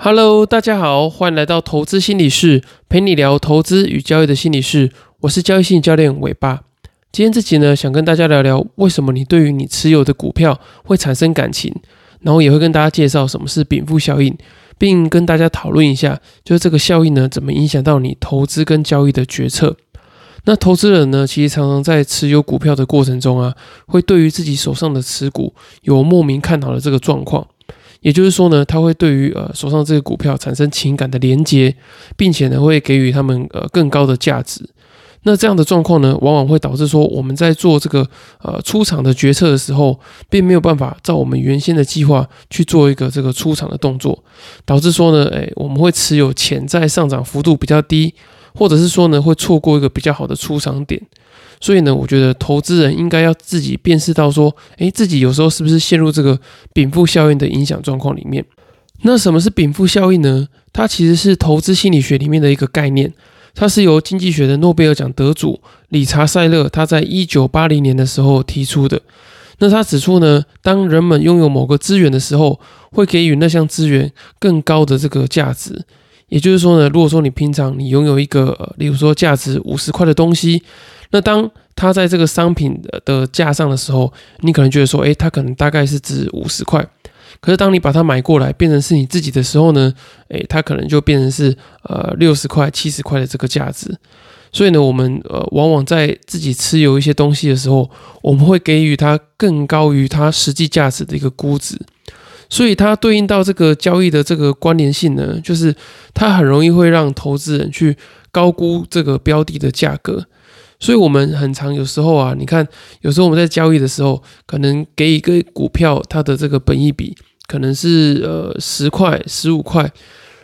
Hello，大家好，欢迎来到投资心理室，陪你聊投资与交易的心理室。我是交易心理教练尾巴。今天这集呢，想跟大家聊聊为什么你对于你持有的股票会产生感情，然后也会跟大家介绍什么是禀赋效应，并跟大家讨论一下，就是这个效应呢，怎么影响到你投资跟交易的决策。那投资人呢，其实常常在持有股票的过程中啊，会对于自己手上的持股有莫名看好的这个状况。也就是说呢，他会对于呃手上这个股票产生情感的连接，并且呢会给予他们呃更高的价值。那这样的状况呢，往往会导致说我们在做这个呃出场的决策的时候，并没有办法照我们原先的计划去做一个这个出场的动作，导致说呢，诶我们会持有潜在上涨幅度比较低，或者是说呢会错过一个比较好的出场点。所以呢，我觉得投资人应该要自己辨识到说，诶，自己有时候是不是陷入这个禀赋效应的影响状况里面？那什么是禀赋效应呢？它其实是投资心理学里面的一个概念，它是由经济学的诺贝尔奖得主理查塞勒他在一九八零年的时候提出的。那他指出呢，当人们拥有某个资源的时候，会给予那项资源更高的这个价值。也就是说呢，如果说你平常你拥有一个，例如说价值五十块的东西。那当它在这个商品的架上的时候，你可能觉得说，诶，它可能大概是值五十块。可是当你把它买过来变成是你自己的时候呢，诶，它可能就变成是呃六十块、七十块的这个价值。所以呢，我们呃往往在自己持有一些东西的时候，我们会给予它更高于它实际价值的一个估值。所以它对应到这个交易的这个关联性呢，就是它很容易会让投资人去高估这个标的的价格。所以，我们很常有时候啊，你看，有时候我们在交易的时候，可能给一个股票它的这个本益比可能是呃十块、十五块，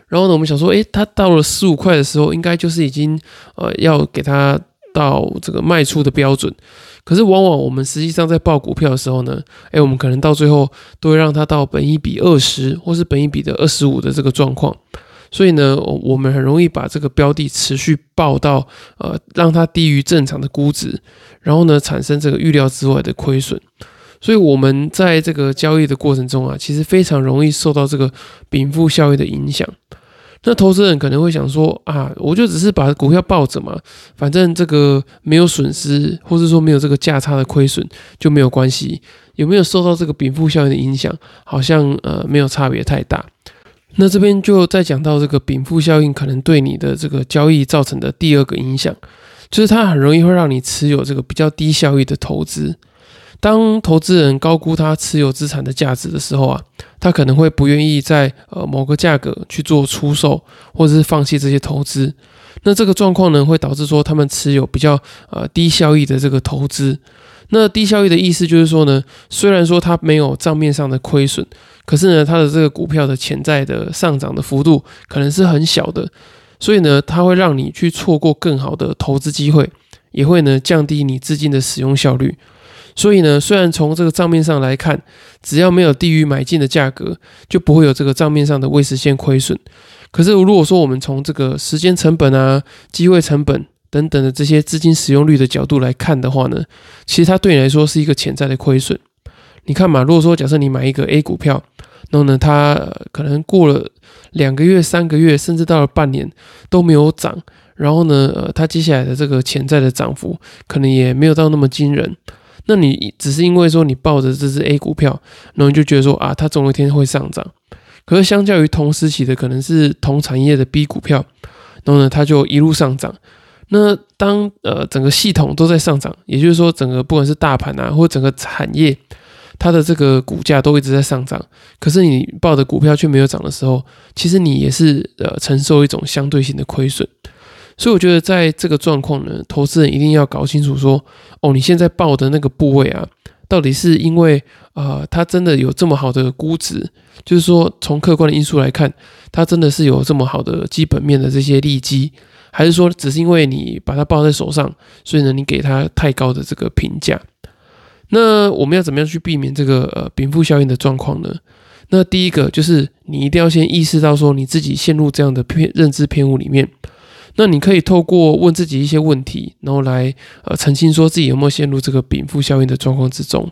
然后呢，我们想说，诶，它到了十五块的时候，应该就是已经呃要给它到这个卖出的标准。可是，往往我们实际上在报股票的时候呢，诶，我们可能到最后都会让它到本一比二十，或是本一比的二十五的这个状况。所以呢，我们很容易把这个标的持续报到，呃，让它低于正常的估值，然后呢，产生这个预料之外的亏损。所以，我们在这个交易的过程中啊，其实非常容易受到这个禀赋效应的影响。那投资人可能会想说啊，我就只是把股票抱着嘛，反正这个没有损失，或者说没有这个价差的亏损就没有关系。有没有受到这个禀赋效应的影响？好像呃没有差别太大。那这边就再讲到这个禀赋效应可能对你的这个交易造成的第二个影响，就是它很容易会让你持有这个比较低效益的投资。当投资人高估他持有资产的价值的时候啊，他可能会不愿意在呃某个价格去做出售，或者是放弃这些投资。那这个状况呢，会导致说他们持有比较呃低效益的这个投资。那低效益的意思就是说呢，虽然说它没有账面上的亏损，可是呢，它的这个股票的潜在的上涨的幅度可能是很小的，所以呢，它会让你去错过更好的投资机会，也会呢降低你资金的使用效率。所以呢，虽然从这个账面上来看，只要没有低于买进的价格，就不会有这个账面上的未实现亏损。可是如果说我们从这个时间成本啊、机会成本，等等的这些资金使用率的角度来看的话呢，其实它对你来说是一个潜在的亏损。你看嘛，如果说假设你买一个 A 股票，然后呢，它可能过了两个月、三个月，甚至到了半年都没有涨，然后呢，呃，它接下来的这个潜在的涨幅可能也没有到那么惊人。那你只是因为说你抱着这只 A 股票，然后你就觉得说啊，它总有一天会上涨。可是相较于同时期的可能是同产业的 B 股票，然后呢，它就一路上涨。那当呃整个系统都在上涨，也就是说整个不管是大盘啊，或整个产业，它的这个股价都一直在上涨，可是你报的股票却没有涨的时候，其实你也是呃承受一种相对性的亏损。所以我觉得在这个状况呢，投资人一定要搞清楚说，哦，你现在报的那个部位啊，到底是因为啊它真的有这么好的估值，就是说从客观的因素来看，它真的是有这么好的基本面的这些利基。还是说，只是因为你把它抱在手上，所以呢，你给它太高的这个评价？那我们要怎么样去避免这个呃禀赋效应的状况呢？那第一个就是你一定要先意识到说你自己陷入这样的偏认知偏误里面。那你可以透过问自己一些问题，然后来呃澄清说自己有没有陷入这个禀赋效应的状况之中。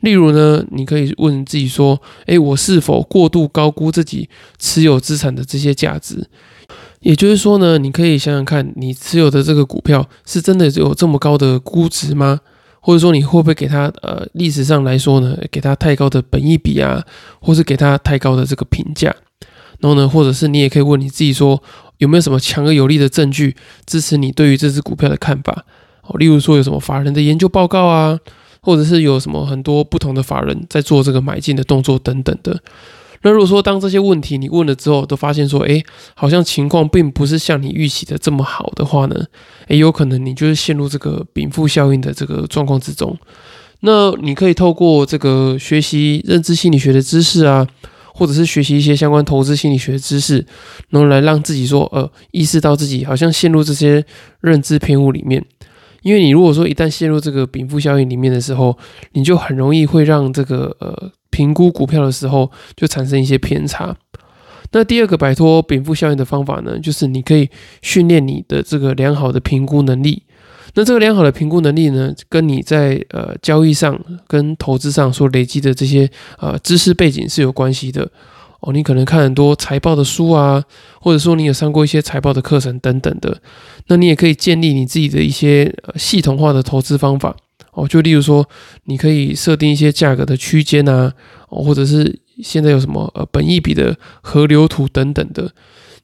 例如呢，你可以问自己说：，诶，我是否过度高估自己持有资产的这些价值？也就是说呢，你可以想想看，你持有的这个股票是真的有这么高的估值吗？或者说你会不会给它呃历史上来说呢，给它太高的本益比啊，或是给它太高的这个评价？然后呢，或者是你也可以问你自己说，有没有什么强而有力的证据支持你对于这只股票的看法？哦，例如说有什么法人的研究报告啊，或者是有什么很多不同的法人在做这个买进的动作等等的。那如果说当这些问题你问了之后，都发现说，哎，好像情况并不是像你预期的这么好的话呢，哎，有可能你就是陷入这个禀赋效应的这个状况之中。那你可以透过这个学习认知心理学的知识啊，或者是学习一些相关投资心理学知识，然后来让自己说，呃，意识到自己好像陷入这些认知偏误里面。因为你如果说一旦陷入这个禀赋效应里面的时候，你就很容易会让这个呃。评估股票的时候就产生一些偏差。那第二个摆脱禀赋效应的方法呢，就是你可以训练你的这个良好的评估能力。那这个良好的评估能力呢，跟你在呃交易上跟投资上所累积的这些呃知识背景是有关系的哦。你可能看很多财报的书啊，或者说你有上过一些财报的课程等等的。那你也可以建立你自己的一些系统化的投资方法。哦，就例如说，你可以设定一些价格的区间啊，哦，或者是现在有什么呃本益比的河流图等等的，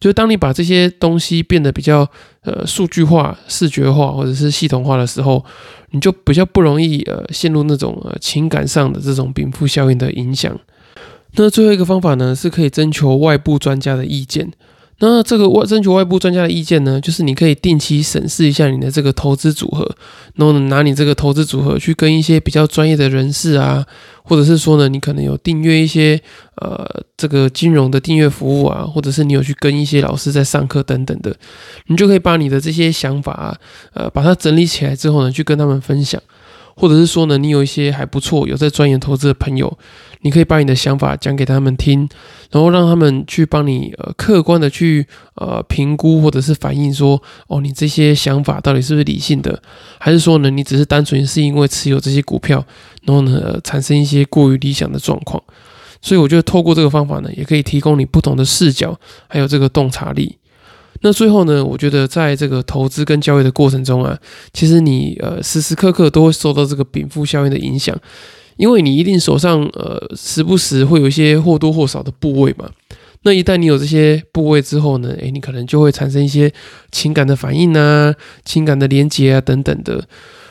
就当你把这些东西变得比较呃数据化、视觉化或者是系统化的时候，你就比较不容易呃陷入那种呃情感上的这种禀赋效应的影响。那最后一个方法呢，是可以征求外部专家的意见。那这个外征求外部专家的意见呢，就是你可以定期审视一下你的这个投资组合，然后拿你这个投资组合去跟一些比较专业的人士啊，或者是说呢，你可能有订阅一些呃这个金融的订阅服务啊，或者是你有去跟一些老师在上课等等的，你就可以把你的这些想法啊，呃，把它整理起来之后呢，去跟他们分享。或者是说呢，你有一些还不错、有在钻研投资的朋友，你可以把你的想法讲给他们听，然后让他们去帮你呃客观的去呃评估或者是反映说，哦，你这些想法到底是不是理性的，还是说呢，你只是单纯是因为持有这些股票，然后呢产生一些过于理想的状况。所以我觉得透过这个方法呢，也可以提供你不同的视角，还有这个洞察力。那最后呢，我觉得在这个投资跟交易的过程中啊，其实你呃时时刻刻都会受到这个禀赋效应的影响，因为你一定手上呃时不时会有一些或多或少的部位嘛。那一旦你有这些部位之后呢，诶，你可能就会产生一些情感的反应啊、情感的连结啊等等的，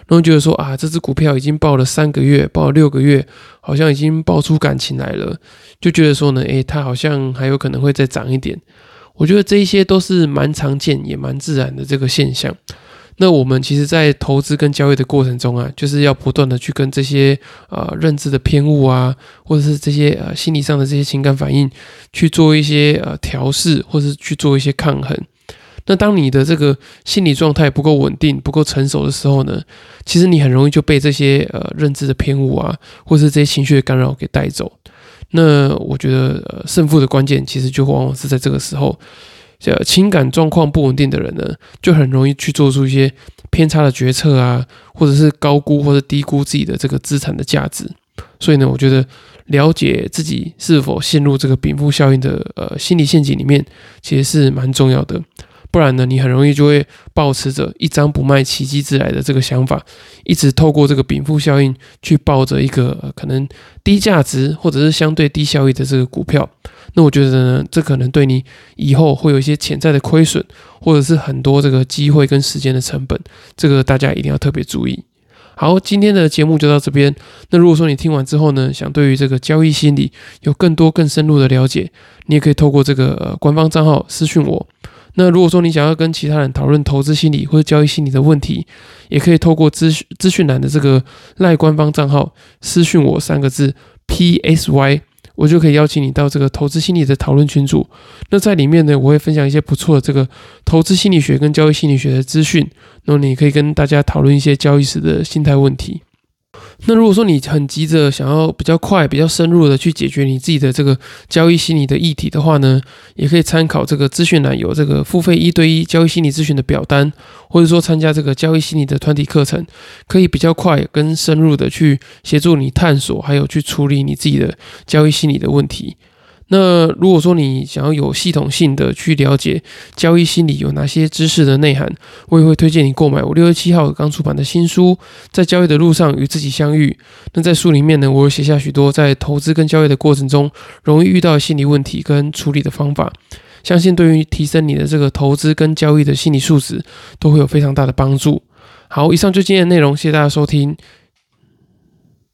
然后觉得说啊，这只股票已经报了三个月、报了六个月，好像已经爆出感情来了，就觉得说呢，诶，它好像还有可能会再涨一点。我觉得这一些都是蛮常见也蛮自然的这个现象。那我们其实，在投资跟交易的过程中啊，就是要不断的去跟这些呃认知的偏误啊，或者是这些呃心理上的这些情感反应去做一些呃调试，或是去做一些抗衡。那当你的这个心理状态不够稳定、不够成熟的时候呢，其实你很容易就被这些呃认知的偏误啊，或是这些情绪的干扰给带走。那我觉得，呃，胜负的关键其实就往往是在这个时候，呃，情感状况不稳定的人呢，就很容易去做出一些偏差的决策啊，或者是高估或者低估自己的这个资产的价值。所以呢，我觉得了解自己是否陷入这个禀赋效应的呃心理陷阱里面，其实是蛮重要的。不然呢，你很容易就会保持着一张不卖，奇迹之来的这个想法，一直透过这个禀赋效应去抱着一个可能低价值或者是相对低效益的这个股票。那我觉得呢，这可能对你以后会有一些潜在的亏损，或者是很多这个机会跟时间的成本。这个大家一定要特别注意。好，今天的节目就到这边。那如果说你听完之后呢，想对于这个交易心理有更多更深入的了解，你也可以透过这个官方账号私讯我。那如果说你想要跟其他人讨论投资心理或者交易心理的问题，也可以透过资讯资讯栏的这个赖官方账号私讯我三个字 P S Y，我就可以邀请你到这个投资心理的讨论群组。那在里面呢，我会分享一些不错的这个投资心理学跟交易心理学的资讯，那么你可以跟大家讨论一些交易时的心态问题。那如果说你很急着想要比较快、比较深入的去解决你自己的这个交易心理的议题的话呢，也可以参考这个资讯栏有这个付费一对一交易心理咨询的表单，或者说参加这个交易心理的团体课程，可以比较快跟深入的去协助你探索，还有去处理你自己的交易心理的问题。那如果说你想要有系统性的去了解交易心理有哪些知识的内涵，我也会推荐你购买我六月七号刚出版的新书《在交易的路上与自己相遇》。那在书里面呢，我有写下许多在投资跟交易的过程中容易遇到的心理问题跟处理的方法，相信对于提升你的这个投资跟交易的心理素质都会有非常大的帮助。好，以上就今天的内容，谢谢大家收听。